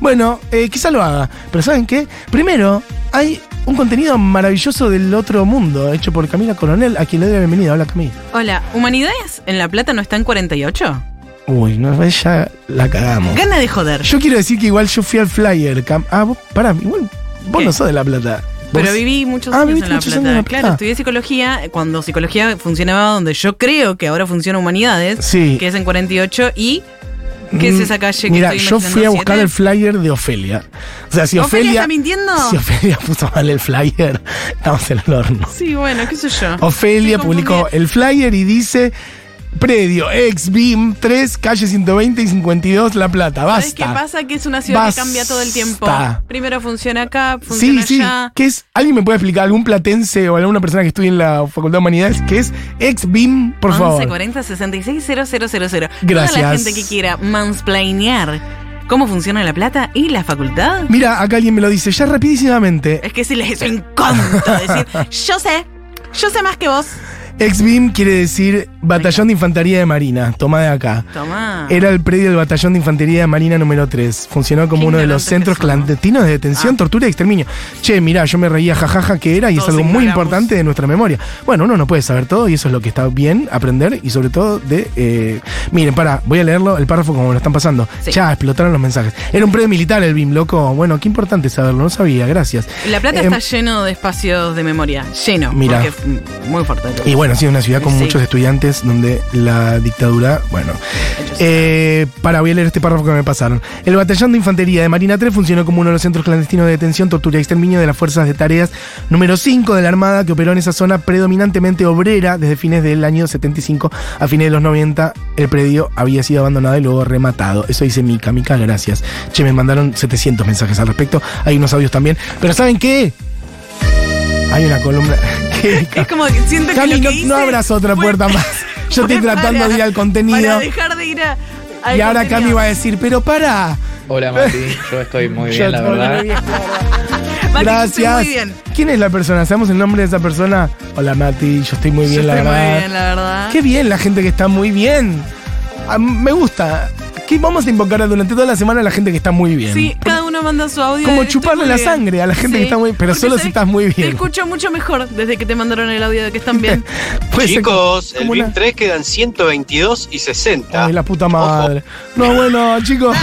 Bueno, eh, quizá lo haga. Pero ¿saben qué? Primero, hay un contenido maravilloso del otro mundo, hecho por Camila Coronel, a quien le doy la bienvenida. Hola, Camila. Hola, ¿Humanidades en La Plata no está en 48? Uy, no, ya la cagamos. Gana de joder. Yo quiero decir que igual yo fui al flyer. Cam- ah, vos, pará, igual vos ¿Qué? no sos de La Plata. Pero viví muchos Ah, años en La Plata. años en La Claro, Plata. estudié psicología cuando psicología funcionaba donde yo creo que ahora funciona Humanidades, Sí. que es en 48 y ¿qué es Mm, esa calle que Mira, yo fui a buscar ¿Siete? el flyer de Ofelia. O sea, si ¿Ofelia Ofelia. está mintiendo? Si Ofelia puso mal el flyer, estamos en el horno. Sí, bueno, qué sé yo. Ofelia publicó el flyer y dice. Predio, ex BIM, 3, calle 120 y 52, La Plata. Basta. ¿Sabes qué pasa? Que es una ciudad Basta. que cambia todo el tiempo. Primero funciona acá, Sí, funciona sí. allá. ¿Qué es? ¿Alguien me puede explicar? ¿Algún platense o alguna persona que estudie en la Facultad de Humanidades? ¿Qué es ex BIM, por favor? 1140 66 000. Toda Gracias. la gente que quiera mansplainear cómo funciona la plata y la facultad. Mira, acá alguien me lo dice ya rapidísimamente. Es que se les encanta decir, yo sé, yo sé más que vos. Ex BIM quiere decir Batallón de Infantería de Marina. Toma de acá. Tomá. Era el predio del Batallón de Infantería de Marina número 3. Funcionó como uno de los centros clandestinos de detención, Ah. tortura y exterminio. Che, mirá, yo me reía jajaja que era y es algo muy importante de nuestra memoria. Bueno, uno no puede saber todo y eso es lo que está bien aprender y sobre todo de... eh, miren, para, voy a leerlo, el párrafo como me lo están pasando. Sí. Ya, explotaron los mensajes. Era un predio militar el BIM, loco. Bueno, qué importante saberlo, no sabía, gracias. La plata Em, está lleno de espacios de memoria, lleno. Mira. Porque es muy fuerte. Y bueno, sí, una ciudad con Sí. muchos estudiantes donde la dictadura, bueno. Eh, para, voy a leer este párrafo que me pasaron. El batallón de infantería de Marina 3 funcionó como uno de los centros clandestinos de detención, tortura y exterminio de las fuerzas de tareas número 5 de la Armada que operó en esa zona predominantemente obrera desde fines del año 75 a fines de los 90. El predio había sido abandonado y luego rematado. Eso dice Mica. Mica, gracias. Che, me mandaron 700 mensajes al respecto. Hay unos audios también. Pero ¿saben qué? Hay una columna. Es como que siento que Cami, lo que no, hice no abras otra fue- puerta más. Yo estoy tratando para- de ir al contenido. Para dejar de ir a. al Y ahora contenido. Cami va a decir, pero para. Hola Mati, yo estoy muy bien, la verdad. muy bien. Mati, Gracias. Muy bien. ¿Quién es la persona? ¿Sabemos el nombre de esa persona? Hola Mati, yo estoy muy bien, Yo la estoy verdad. muy bien, la verdad. Qué bien la gente que está muy bien. Ah, me gusta. ¿Qué vamos a invocar durante toda la semana a la gente que está muy bien? Sí, cada uno manda su audio. Como de, "Estoy chuparle la bien". sangre a la gente que está muy- pero solo si estás muy bien. Te escucho mucho mejor desde que te mandaron el audio de que están bien. Chicos, el BIM una- 3 quedan 122 y 60. Ay, la puta madre. No, bueno, chicos.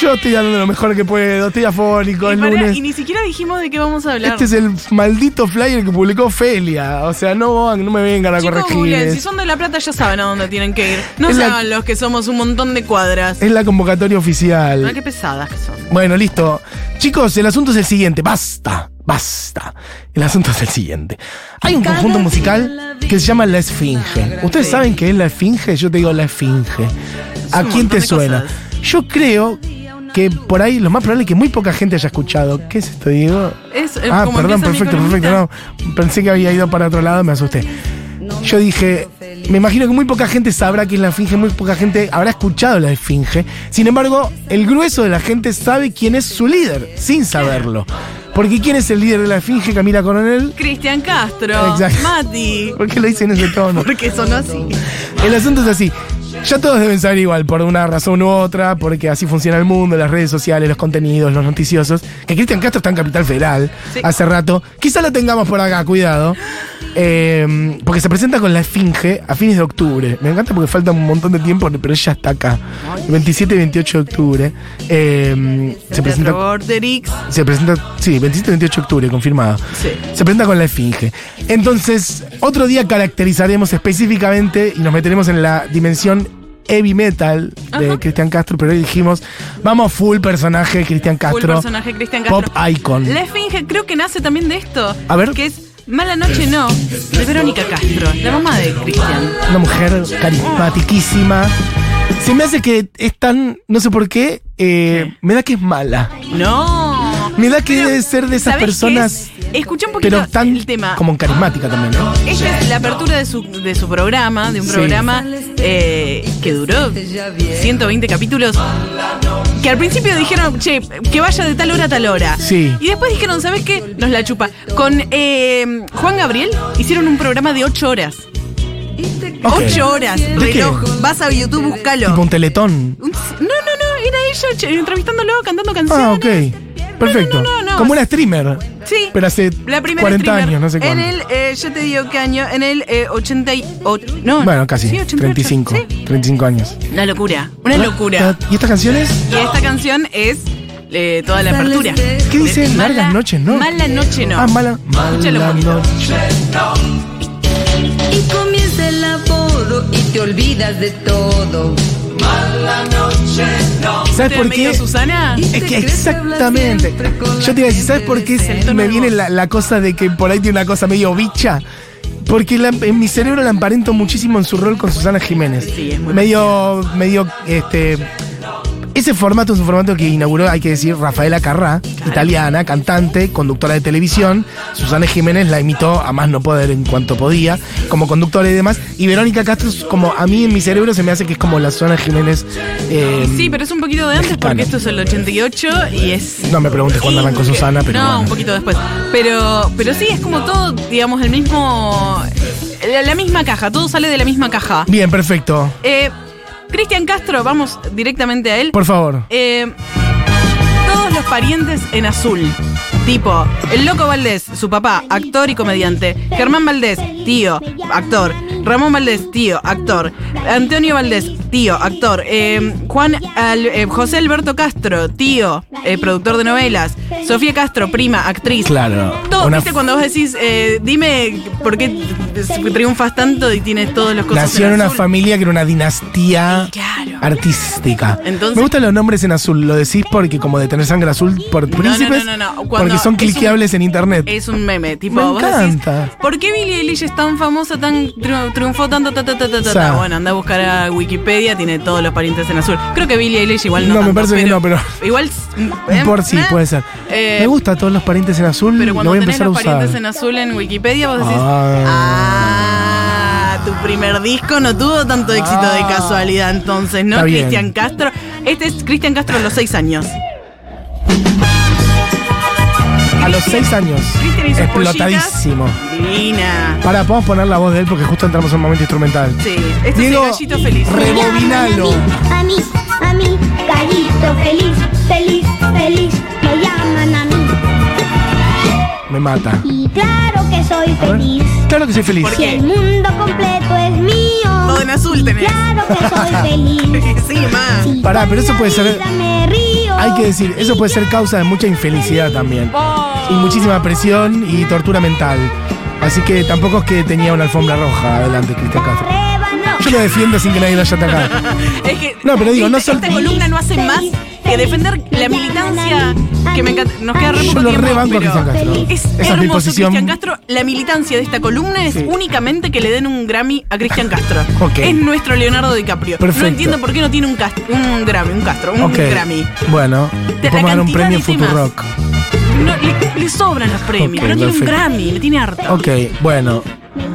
Yo estoy dando lo mejor que puedo. Estoy afónico, y, el lunes. y ni siquiera dijimos de qué vamos a hablar. Este es el maldito flyer que publicó Felia. O sea, no, no me vengan a Chicos, corregir. si son de La Plata ya saben a dónde tienen que ir. No Es se la- hagan los que somos un montón de cuadras. es la convocatoria oficial. Ah, qué pesadas que son. Bueno, listo. Chicos, el asunto es el siguiente. Basta, basta. El asunto es el siguiente. Hay un conjunto musical que se llama La Esfinge. ¿Ustedes saben qué es La Esfinge? Yo te digo La Esfinge. ¿A quién te suena? Yo creo que por ahí lo más probable es que muy poca gente haya escuchado. ¿Qué es esto, Diego? Es, eh, Ah, como perdón, perfecto, perfecto. No, pensé que había ido para otro lado, me asusté. Yo dije, me imagino que muy poca gente sabrá qué es la esfinge, muy poca gente habrá escuchado la esfinge. Sin embargo, el grueso de la gente sabe quién es su líder, sin saberlo. Porque ¿quién es el líder de la esfinge, Camila Coronel? Cristian Castro. Exacto. Mati. ¿Por qué lo dicen en ese tono? Porque sonó así. El asunto es así. Ya todos deben saber igual, por una razón u otra, porque así funciona el mundo, las redes sociales, los contenidos, los noticiosos. Que Cristian Castro está en Capital Federal Sí. hace rato. Quizá lo tengamos por acá, cuidado. Eh, porque se presenta con la Esfinge a fines de octubre. Me encanta porque falta un montón de tiempo, pero ella está acá. 27 y 28 de octubre. Eh, se presenta. Se presenta, sí, 27 y 28 de octubre, confirmado. Sí. Se presenta con la esfinge. Entonces, otro día caracterizaremos específicamente y nos meteremos en la dimensión heavy metal de Cristian Castro, pero hoy dijimos, vamos full personaje Cristian Full Castro, personaje Cristian Castro. pop icon. La Esfinge creo que nace también de esto. A ver. Que es Mala Noche No, de Verónica Castro, la mamá de Cristian. Una mujer carismatiquísima. Se me hace que es tan, no sé por qué, eh, me da que es mala. No. Me da que debe ser de esas ¿sabés qué personas, es? Escucha un poquito pero tan el tema. como carismática también, ¿no? Esta es la apertura de su, de su programa, de un Sí. programa eh, que duró 120 capítulos. Que al principio dijeron, che, que vaya de tal hora a tal hora. Sí. Y después dijeron, ¿sabes qué? Nos la chupa. Con eh, Juan Gabriel hicieron un programa de 8 horas. Ok. 8 horas, reloj. Vas a YouTube, búscalo. Tipo un teletón. No, no, no, era ella entrevistándolo, cantando canciones. Ah, ok. Perfecto. no, no, no. Como una streamer. Sí. Pero hace La primera 40 streamer. años, no sé En cuándo. el, eh, yo te digo qué año, en el eh, 88. No, Bueno, casi. sí, 88, 35. sí. 35 años. Una locura, una locura. ¿Y estas canciones? Y esta canción es eh, toda la apertura. ¿Qué dice? Largas noches, ¿no? Mala noche no. Ah, mala, mala noche. Y comienza el apuro y te olvidas de todo. ¿Sabes ¿Te por qué? Susana? Es que exactamente. Yo te iba a decir, ¿sabes por qué me viene la, la cosa de que por ahí tiene una cosa medio bicha? Porque la- en mi cerebro la emparento muchísimo en su rol con Susana Jiménez. Sí, es muy medio, medio, este. Ese formato es un formato que inauguró, hay que decir, Rafaela Carrá, italiana, cantante, conductora de televisión. Susana Jiménez la imitó a más no poder en cuanto podía, como conductora y demás. Y Verónica Castro, es como a mí en mi cerebro se me hace que es como la Susana Jiménez. eh, Sí, pero es un poquito de antes Mexicana. porque esto es el 88 y es. No me preguntes cuándo arrancó Susana, pero. no, bueno. un poquito después. Pero, pero sí, es como todo, digamos, el mismo. La, la misma caja, todo sale de la misma caja. Bien, perfecto. Eh, Cristian Castro, vamos directamente a él. Por favor. Eh, todos los parientes en azul. Tipo, el Loco Valdés, su papá, actor y comediante. Germán Valdés, tío, actor. Ramón Valdés, tío, actor. Antonio Valdés, tío, actor. Eh, Juan Al- eh, José Alberto Castro, tío, eh, productor de novelas. Sofía Castro, prima, actriz. Claro. Todo, Una ¿viste? Cuando vos decís, dime por qué triunfas tanto y tienes todos los cosas Nació en una azul. familia que era una dinastía Claro. artística. Entonces- Me gustan los nombres en azul. Lo decís porque como de tener sangre azul por no, príncipes. no, no, Porque son un- cliqueables en internet. Es un meme, tipo, Me vos encanta. decís, ¿por qué Billie Eilish es tan famosa, tan triu- triunfó tanto, ta, ta, ta, ta, ta, O sea. ta? Bueno, anda a buscar a Wikipedia, tiene todos los parientes en azul. Creo que Billie Eilish igual no No, me parece que no, pero- Igual... eh, por sí, eh, puede ser. eh, Me gusta todos los parientes en azul. Pero lo cuando voy a tenés empezar a los usar. parientes en azul en Wikipedia, vos decís, Ah. ah, tu primer disco no tuvo tanto éxito de Ah. casualidad entonces, ¿no? Cristian Castro. Este es Cristian Castro a los seis años. A los seis años. Cristian Explotadísimo. Divina. Para, podemos poner la voz de él porque justo entramos en un momento instrumental. Sí, este Diego, es el gallito feliz. Rebobinalo. A mí, a mí, gallito feliz, feliz, feliz, me llaman a mí. Me mata. Claro que soy feliz. Claro que soy feliz. ¿Por Si qué? el mundo completo es mío. Todo en azul tenés. Claro que soy feliz. sí, más. Si Pará, con pero eso la puede ser- vida me río. Hay que decir, eso puede ser causa de mucha infelicidad también. Y muchísima presión y tortura mental. Así que tampoco es que tenía una alfombra roja adelante, Cristian Castro. Yo lo defiendo sin que nadie lo haya atacado. Es que No, pero digo, no esta, sol- esta columna no hace más que defender la militancia que me encanta. Nos queda re Yo poco lo tiempo, rebanco a pero Cristian Castro. Es Esa es mi hermoso, posición. Cristian Castro. La militancia de esta columna es Sí. únicamente que le den un Grammy a Cristian Castro. Ok. Es nuestro Leonardo DiCaprio. Perfecto. No entiendo por qué no tiene un, cast- un Grammy, un Castro, un Ok. Grammy. Bueno, la podemos dar un cantidad premio de temas. Futurock. No, le, le sobran los premios, Ok, no tiene un perfecto. Grammy, le tiene harto. Ok, bueno.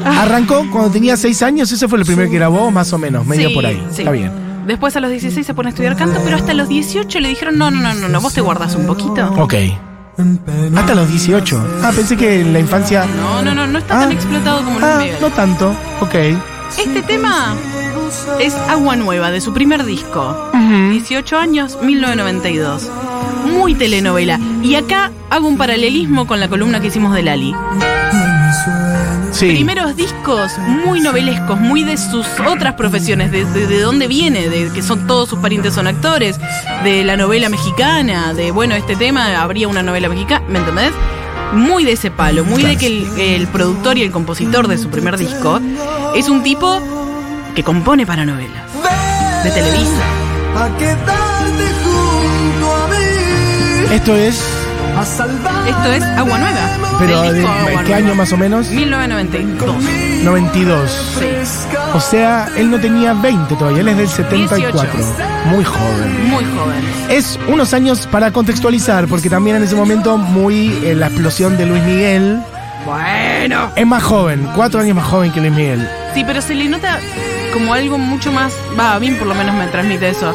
Arrancó cuando tenía seis años, ese fue el primer que grabó, más o menos, medio Sí, por ahí. sí. Está bien. Después a los 16 se pone a estudiar canto, pero hasta los 18 le dijeron, no, no, no, no, no vos te guardas un poquito. Ok. Hasta los 18. Ah, pensé que en la infancia. No, no, no, no está tan Ah. explotado como Luis Ah, Miguel. no tanto. Ok. Este tema es Agua Nueva, de su primer disco. 18 años, 1992. Muy telenovela. Y acá hago un paralelismo con la columna que hicimos de Lali. Sí. Primeros discos muy novelescos, muy de sus otras profesiones, de, de- de dónde viene, de que son todos sus parientes son actores, de la novela mexicana, de bueno, este tema habría una novela mexicana, ¿me entendés? Muy de ese palo, muy de que el, el productor y el compositor de su primer disco es un tipo que compone para novelas, de Televisa. Esto es. Esto es Agua Nueva. Pero del de, disco Agua ¿qué Nueva. año más o menos? 1992. 92. Sí. O sea, él no tenía 20 todavía, él es del 74. 18. Muy joven. Muy joven. Es unos años para contextualizar, porque también en ese momento, muy en la explosión de Luis Miguel. Bueno. Es más joven, cuatro años más joven que Luis Miguel. Sí, pero se le nota como algo mucho más. Va, a mí por lo menos me transmite eso.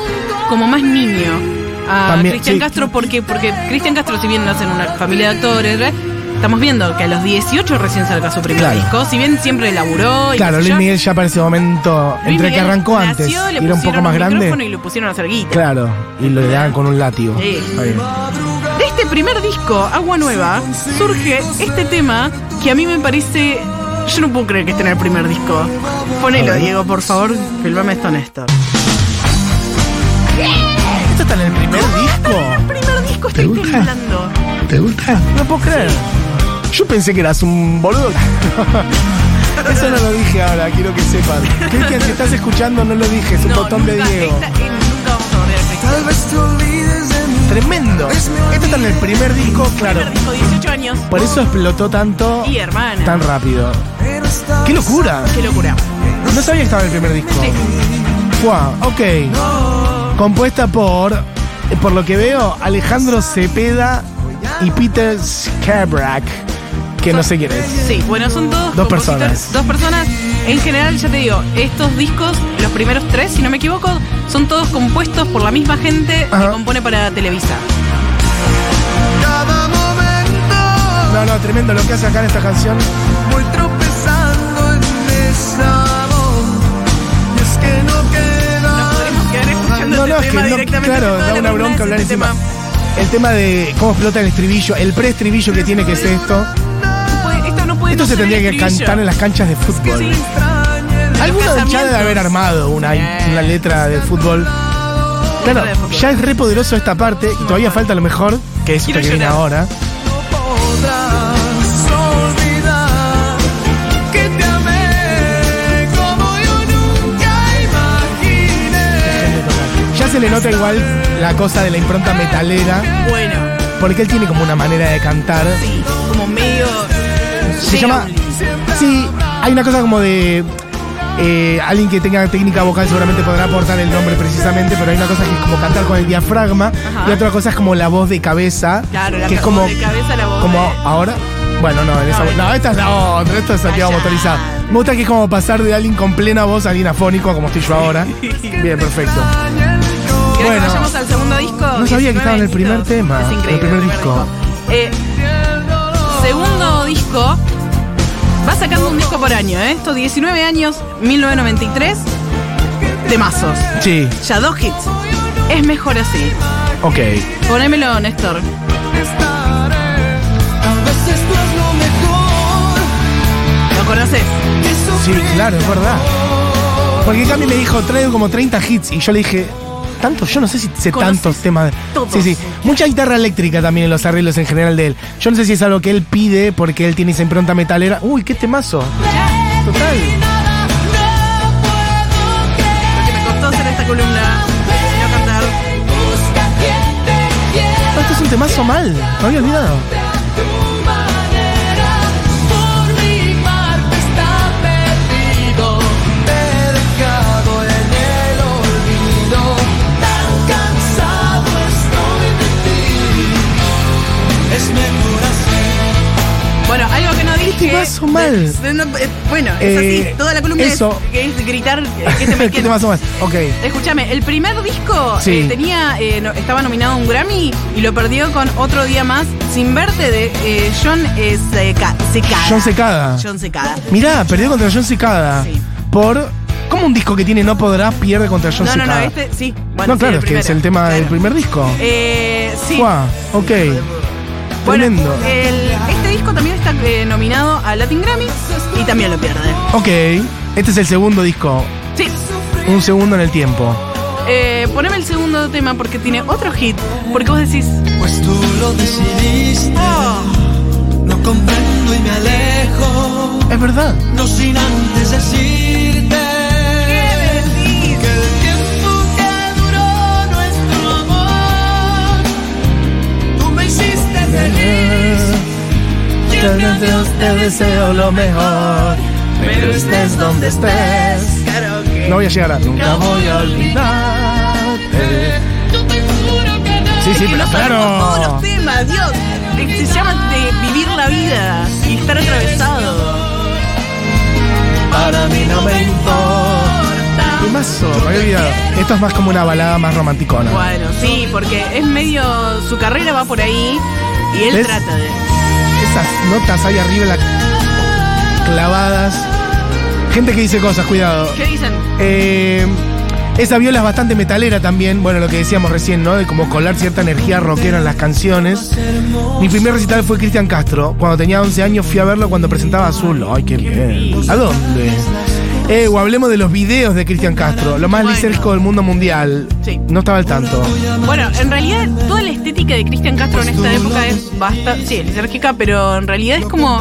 Como más niño a También, Cristian sí. Castro, porque porque Cristian Castro, si bien nace en una familia de actores, estamos viendo que a los 18 recién saca su primer Claro. disco. Si bien siempre laburó. y Claro, Luis yo, Miguel ya para ese momento, Luis entre que arrancó nació, antes le era un poco más grande. y lo pusieron a hacer guita. Claro, y lo le daban con un látigo. Sí. De este primer disco, Agua Nueva, surge este tema que a mí me parece. Yo no puedo creer que esté en el primer disco. Ponelo. Diego, por favor. Filmame esto, Néstor. ¿Esto está en el primer disco? El primer disco ¿Te estoy gusta? temblando. ¿Te gusta? No puedo creer. Yo pensé que eras un boludo. Eso no lo dije ahora, quiero que sepan. Cristian, si estás escuchando, no lo dije, es un No, botón de Diego. esta- eh, nunca vamos a volver. Tremendo. Esto está en el primer disco, claro. Primer disco, 18 años. Por eso explotó tanto, Y hermana. tan rápido. ¡Qué locura! Qué locura. No sabía que estaba en el primer disco. Guau, ok. Compuesta por, por lo que veo, Alejandro Cepeda y Peter Skabrak, que no sé quién es. Sí, bueno, son todos Dos personas. Dos personas. En general, ya te digo, estos discos, los primeros tres, si no me equivoco, son todos compuestos por la misma gente Ajá. que compone para Televisa. No, no, tremendo lo que hace acá en esta canción. Voy tropezando en esa No, no, es que no, claro, da una bronca es hablar este encima. tema. El tema de cómo explota el estribillo, el pre-estribillo que tiene que es esto. Puede- Esto no puede Esto no se tendría que cantar en las canchas de fútbol. Alguno del chat debe casamientos. haber armado una, una letra de fútbol. Claro, de ya es re poderoso esta parte y todavía falta lo mejor, que es esto que viene ahora. Se le nota igual la cosa de la impronta metalera, Bueno, porque él tiene como una manera de cantar. sí, como medio. Se llama. Sí, hay una cosa como de. eh, alguien que tenga técnica vocal seguramente podrá aportar el nombre precisamente, pero hay una cosa que es como cantar con el diafragma Ajá. y otra cosa es como la voz de cabeza, Claro, la que es voz como, de cabeza, la voz como de- ahora. Bueno, no, en esa, No, no, esta es la otra, esto es Santiago Callá. motorizado. Me gusta que es como pasar de alguien con plena voz a alguien afónico, como estoy yo ahora. Bien, perfecto. ¿Querés Bueno. que vayamos al segundo disco? No sabía que 19 estaba en el primer tema, Es en el increíble. primer disco. Eh, segundo disco. Va sacando un disco por año, ¿eh? Esto 19 años, 1993. De mazos. Sí, Ya dos hits. Es mejor así. ok. Ponémelo, Néstor. ¿Lo conoces? Sí, claro, es verdad. Porque Cami me dijo, traigo como 30 hits. Y yo le dije, ¿tantos? Yo no sé si sé Conoces tantos temas. todos. Sí, sí. Mucha guitarra eléctrica también en los arreglos en general de él. Yo no sé si es algo que él pide porque él tiene esa impronta metalera. Uy, qué temazo. Total. Lo que me costó hacer esta columna. No cantar. No, esto es un temazo mal. Me había olvidado. Que dije. temazo mal? de- no, eh, bueno, es Eh, así. Toda la columna eso. es, gritar. eh, que se me ¿Qué temazo mal? Ok. Escúchame, el primer disco Sí. eh, tenía, eh, no- estaba nominado a un Grammy y lo perdió con Otro Día Más Sin Verte de eh, John eh, Seca- Secada. John Secada. John Secada. Mirá, perdió contra John Secada. Sí. Por. ¿Cómo un disco que tiene No Podrás pierde contra John No, no, no, este sí. Bueno, no, sí, claro, es que es el tema del primer disco. Eh, sí. Ok. Bueno, Tremendo. el- este disco también está eh, nominado a Latin Grammy y también lo pierde. Ok, este es el segundo disco. Sí. Un segundo en el tiempo. Eh, poneme el segundo tema porque tiene otro hit. Porque vos decís, Pues tú lo decidiste. oh, No comprendo y me alejo. Es verdad. No sin antes decirte. Que el tiempo que duró nuestro amor. Tú me hiciste feliz. A Dios te deseo lo mejor. Pero estés donde estés. claro que. No voy a llegar a nunca voy a olvidarte. Yo te juro que no. Sí, sí, pero no sabemos todos claro. los temas, Dios. Eh, Se llama de vivir la vida y estar atravesado. Para mí no me importa. Había olvidado. Esto es más como una balada más romanticona. Bueno, sí, porque es medio. Su carrera va por ahí y él ¿Ves? trata de. Esas notas ahí arriba la- clavadas. Gente que dice cosas, cuidado. ¿Qué dicen? Eh, esa viola es bastante metalera también, bueno, lo que decíamos recién, ¿no? De como colar cierta energía rockera en las canciones. Mi primer recital fue Cristian Castro. Cuando tenía 11 años fui a verlo cuando presentaba Azul. Ay, qué bien. ¿A dónde? Eh, o hablemos de los videos de Cristian Castro, lo más Bueno. lisérgico del mundo mundial. Sí. No estaba al tanto. Bueno, en realidad toda la estética de Cristian Castro en esta época es bastante, sí, es lisérgica, pero en realidad es como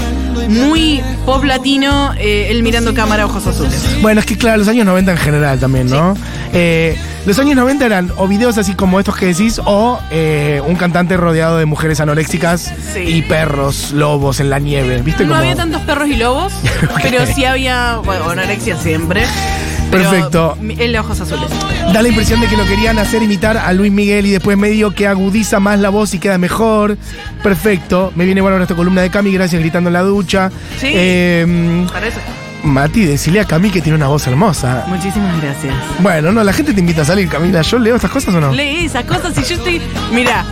muy pop latino, eh, él mirando cámara, ojos azules. Bueno, es que claro, los años 90 en general también, ¿no? Eh, los años 90 eran o videos así como estos que decís, o eh, un cantante rodeado de mujeres anoréxicas Sí. y perros, lobos en la nieve. ¿Viste No había tantos perros y lobos, pero sí había, bueno, anorexia siempre. Pero Perfecto. El de ojos azules. Da la impresión de que lo querían hacer imitar a Luis Miguel y después medio que agudiza más la voz y queda mejor. Perfecto. Me viene bueno esta columna de Cami, gracias, gritando en la ducha. Sí. Eh, Para eso. Mati, decile a Cami que tiene una voz hermosa. Muchísimas gracias. Bueno, no, la gente te invita a salir, Camila. ¿Yo leo estas cosas o no? Lee esas cosas y yo estoy. Mira.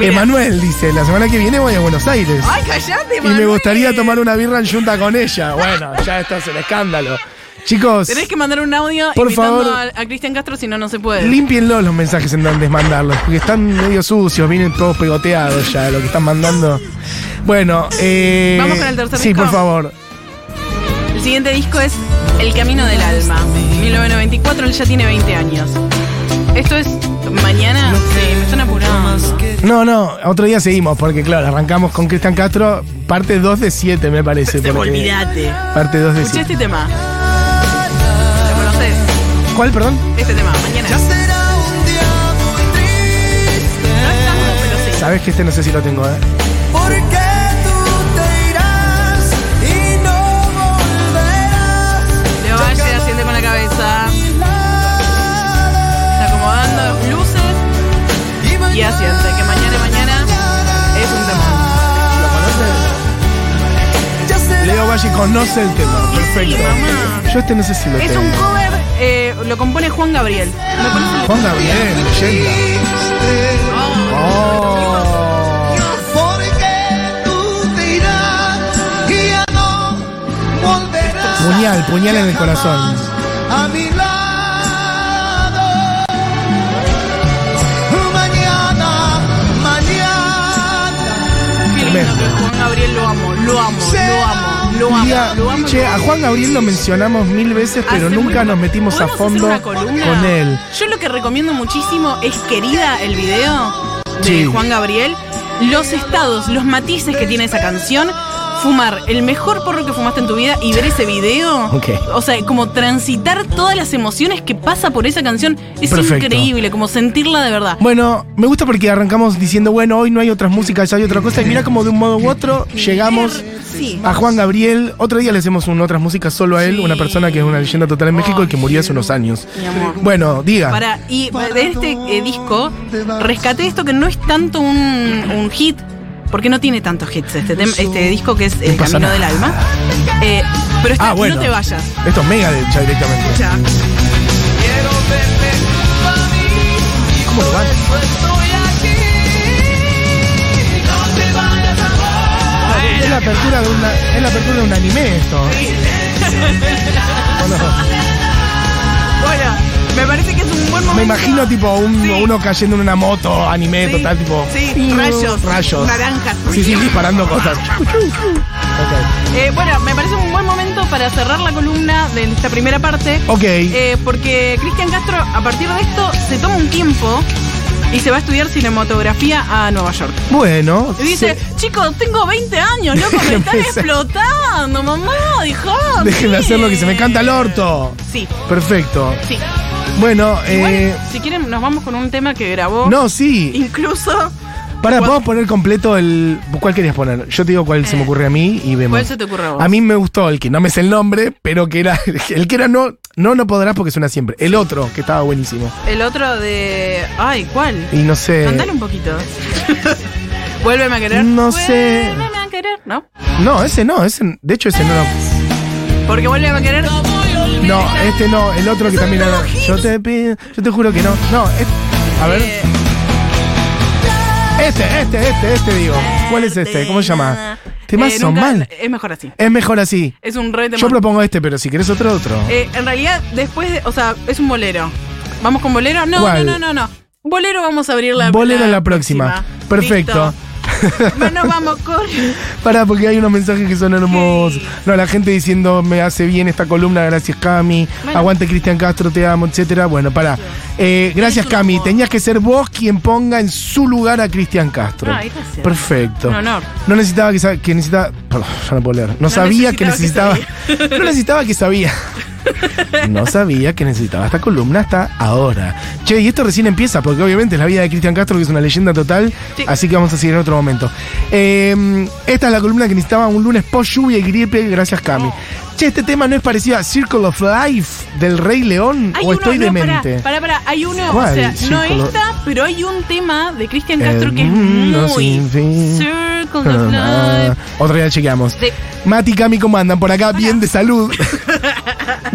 Emanuel dice, la semana que viene voy a Buenos Aires. Ay, callate, Y me Manuel. gustaría tomar una birra en junta con ella. Bueno, ya esto es el escándalo. Chicos, Tenés que mandar un audio Por favor. a, a Cristian Castro, si no, no se puede. límpienlo los mensajes en donde mandarlos, porque están medio sucios, vienen todos pegoteados ya, lo que están mandando. Bueno, eh. ¿Vamos con el tercer Sí, disco? por favor. El siguiente disco es El Camino del Alma. 1994, él ya tiene 20 años. Esto es mañana. Sí, me están apurando. No, no, otro día seguimos, porque claro, arrancamos con Cristian Castro, parte 2 de 7, me parece. porque- Olvídate. Parte 2 de Escuché 7. este tema. ¿Lo conoces? ¿Cuál, perdón? Este tema, mañana. Ya será un día muy triste. No estamos, pero sí. Sabes que este no sé si lo tengo, ¿eh? Porque tú te irás y no volverás. Leo Valle asiente con la cabeza. Está acomodando luces y asiente. Que mañana, mañana es un tema. Ya será Leo Valle conoce el tema, perfecto. mamá. Yo este no sé si lo Es tengo. un cover, eh, lo compone Juan Gabriel. Parece el- Juan Gabriel, leyenda. Oh. volverás. Puñal, puñal en el corazón. A mi lado. Mañana, mañana. Qué lindo que Juan Gabriel lo amo, lo amo, lo amo, lo amo, Día- lo amo. che, a Juan Gabriel lo mencionamos mil veces, pero Hace nunca muy- nos metimos a ¿Podemos fondo hacer una columna? con él. Yo lo que recomiendo muchísimo es Querida, el video de Sí. Juan Gabriel. Los estados, los matices que tiene esa canción. Fumar el mejor porro que fumaste en tu vida y ver ese video. Ok. O sea, como transitar todas las emociones que pasa por esa canción. Es Perfecto. increíble, como sentirla de verdad. Bueno, me gusta porque arrancamos diciendo, bueno, hoy no hay otras músicas, hay otra cosa, y mira como de un modo u otro llegamos Sí. a Juan Gabriel. Otro día le hacemos un, otras músicas solo a él, Sí. una persona que es una leyenda total en México y que murió hace unos años. Mi amor. Bueno, diga. Para, y de este eh, disco rescaté esto que no es tanto un, un hit, porque no tiene tantos hits este, tem- este disco que es El Camino nada. del Alma. Eh, pero está Ah, bueno. No te vayas. Esto es mega de ya directamente. Ya. ¿Cómo le va? Por eso estoy aquí. No te vayas amor. Es la apertura de una, es la apertura de un anime esto. Bueno, me parece que es un buen momento. Me imagino tipo un- Sí. uno cayendo en una moto, anime Sí, total, tipo. Sí, rayos. Rayos. Naranjas. Sí, sí, disparando cosas. Eh, bueno, me parece un buen momento para cerrar la columna de esta primera parte. Ok. Eh, porque Cristian Castro, a partir de esto, se toma un tiempo y se va a estudiar cinematografía a Nueva York. Bueno. Y dice, chicos, tengo 20 años, loco, me están explotando, mamá, dejame. Déjenme hacer lo que se me canta el orto. Sí, Perfecto. sí. Bueno, Igual, eh. si quieren, nos vamos con un tema que grabó. No, sí. Incluso, Para, podemos poner completo el. ¿Cuál querías poner? Yo te digo cuál se me Eh, ocurre a mí y vemos. ¿cuál se te ocurre a vos? A mí me gustó el que no me sé el nombre, pero que era. El que era no. No, no podrás porque suena siempre. El otro, que estaba buenísimo. el otro de... Ay, ¿cuál? Y no sé. Andale un poquito. Vuélveme a querer. No sé. Vuélveme a querer, ¿no? No, ese no, ese. De hecho, ese no lo. Porque vuélveme a querer. No, este no, el otro que también era. Yo te pido. Yo te juro que no. No, es- a ver. Eh, Este, este, este, este digo. ¿Cuál es este? ¿Cómo se llama? Temazo Eh, nunca- mal. Es mejor así. Es mejor así. Es un re Yo temón. propongo este, pero si querés otro, otro. Eh, en realidad, después, de- o sea, es un bolero. ¿Vamos con bolero? No, ¿Cuál? no, no, no, no. Bolero vamos a abrir la Bolero la próxima. Perfecto. Listo. Bueno, vamos con. Pará, porque hay unos mensajes que son hermosos. No, la gente diciendo me hace bien esta columna, gracias Cami. Bueno. Aguante Cristian Castro, te amo, etcétera. Bueno, pará. Eh, gracias Cami. Tenías que ser vos quien ponga en su lugar a Cristian Castro. Ay, gracias. Perfecto. Un honor. No necesitaba que, que necesitaba. Perdón, ya no puedo leer. No, sabía que necesitaba necesitaba. que no necesitaba que sabía. No sabía que necesitaba esta columna hasta ahora. Che, y esto recién empieza, porque obviamente es la vida de Cristian Castro, que es una leyenda total. Sí. Así que vamos a seguir en otro momento. Eh, esta es la columna que necesitaba un lunes post lluvia y gripe, gracias Cami. Che, este tema no es parecido a Circle of Life del Rey León, Hay o uno, estoy no, demente. Pará, pará, hay uno, ¿Cuál? o sea, no esta, pero hay un tema de Cristian Castro que es muy. Circle of Life. Otro día chequeamos. Sí. Mati y Cami, ¿cómo andan? Por acá, bien de salud.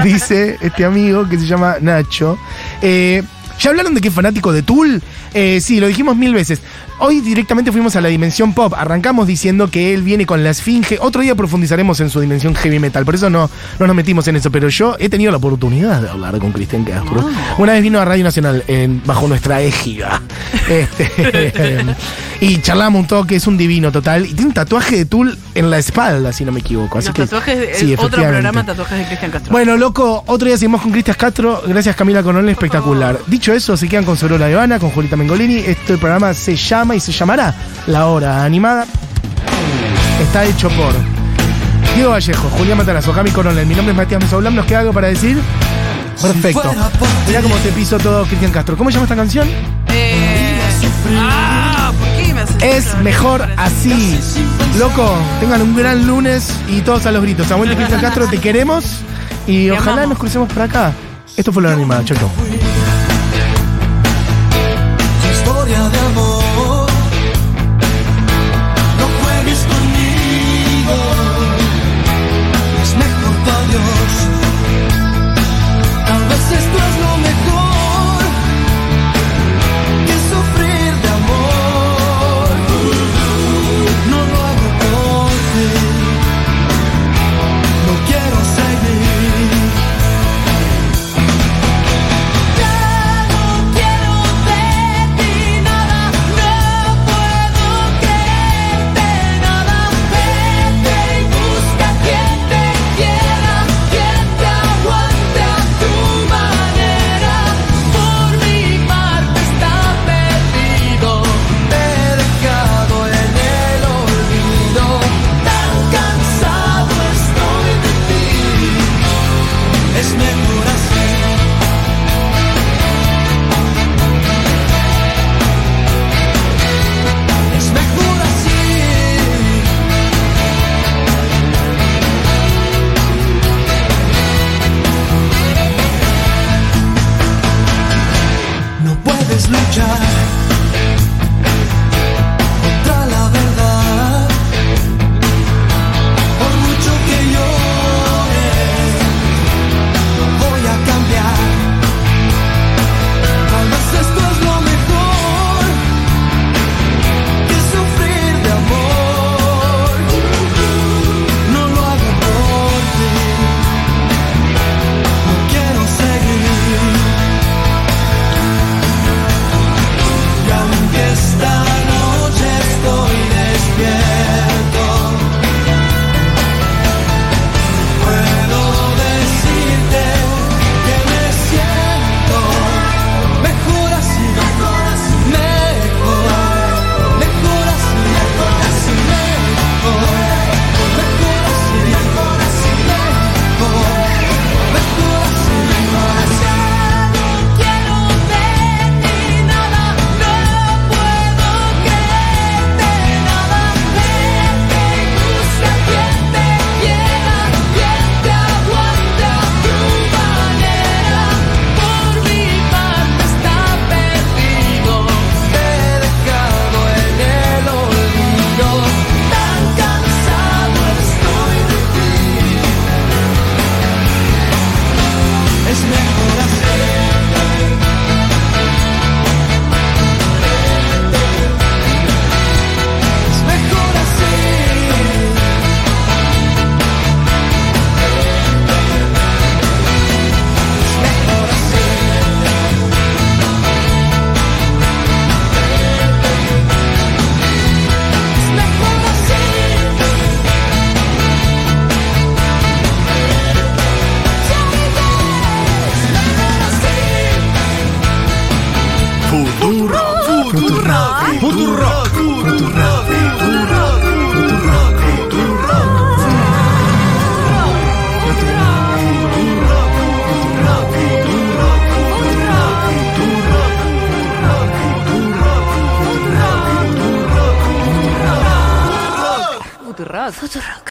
Dice este amigo que se llama Nacho. Eh, ¿Ya hablaron de que es fanático de Tool? Eh, sí, lo dijimos mil veces. Hoy directamente fuimos a la dimensión pop. Arrancamos diciendo que él viene con la esfinge. Otro día profundizaremos en su dimensión heavy metal. Por eso no, no nos metimos en eso. Pero yo he tenido la oportunidad de hablar con Cristian Castro. Una vez vino a Radio Nacional en- bajo nuestra égida. Este, y charlamos un toque. Es un divino total. Y tiene un tatuaje de Tool en la espalda, si no me equivoco. Así Los que, tatuajes, de- sí, otro programa tatuajes de Cristian Castro. Bueno, loco, otro día seguimos con Cristian Castro. Gracias Camila Coronel, espectacular. Dicho eso, se quedan con Sorola Ivana, con Julita Mengolini. Este programa se llama y se llamará La Hora Animada. Está hecho por Diego Vallejo, Julián Matarazo, Cami Coronel. Mi nombre es Matías Mesaulam. ¿Nos queda algo para decir? Perfecto. Mirá cómo te piso todo Cristian Castro. ¿Cómo se llama esta canción? Eh, ah, ¿por qué me haces Es eso? mejor así. Loco, tengan un gran lunes y todos a los gritos. Aguante Cristian Castro, te queremos y ojalá amamos. nos crucemos por acá. Esto fue lo animado, chau, chau. luchar.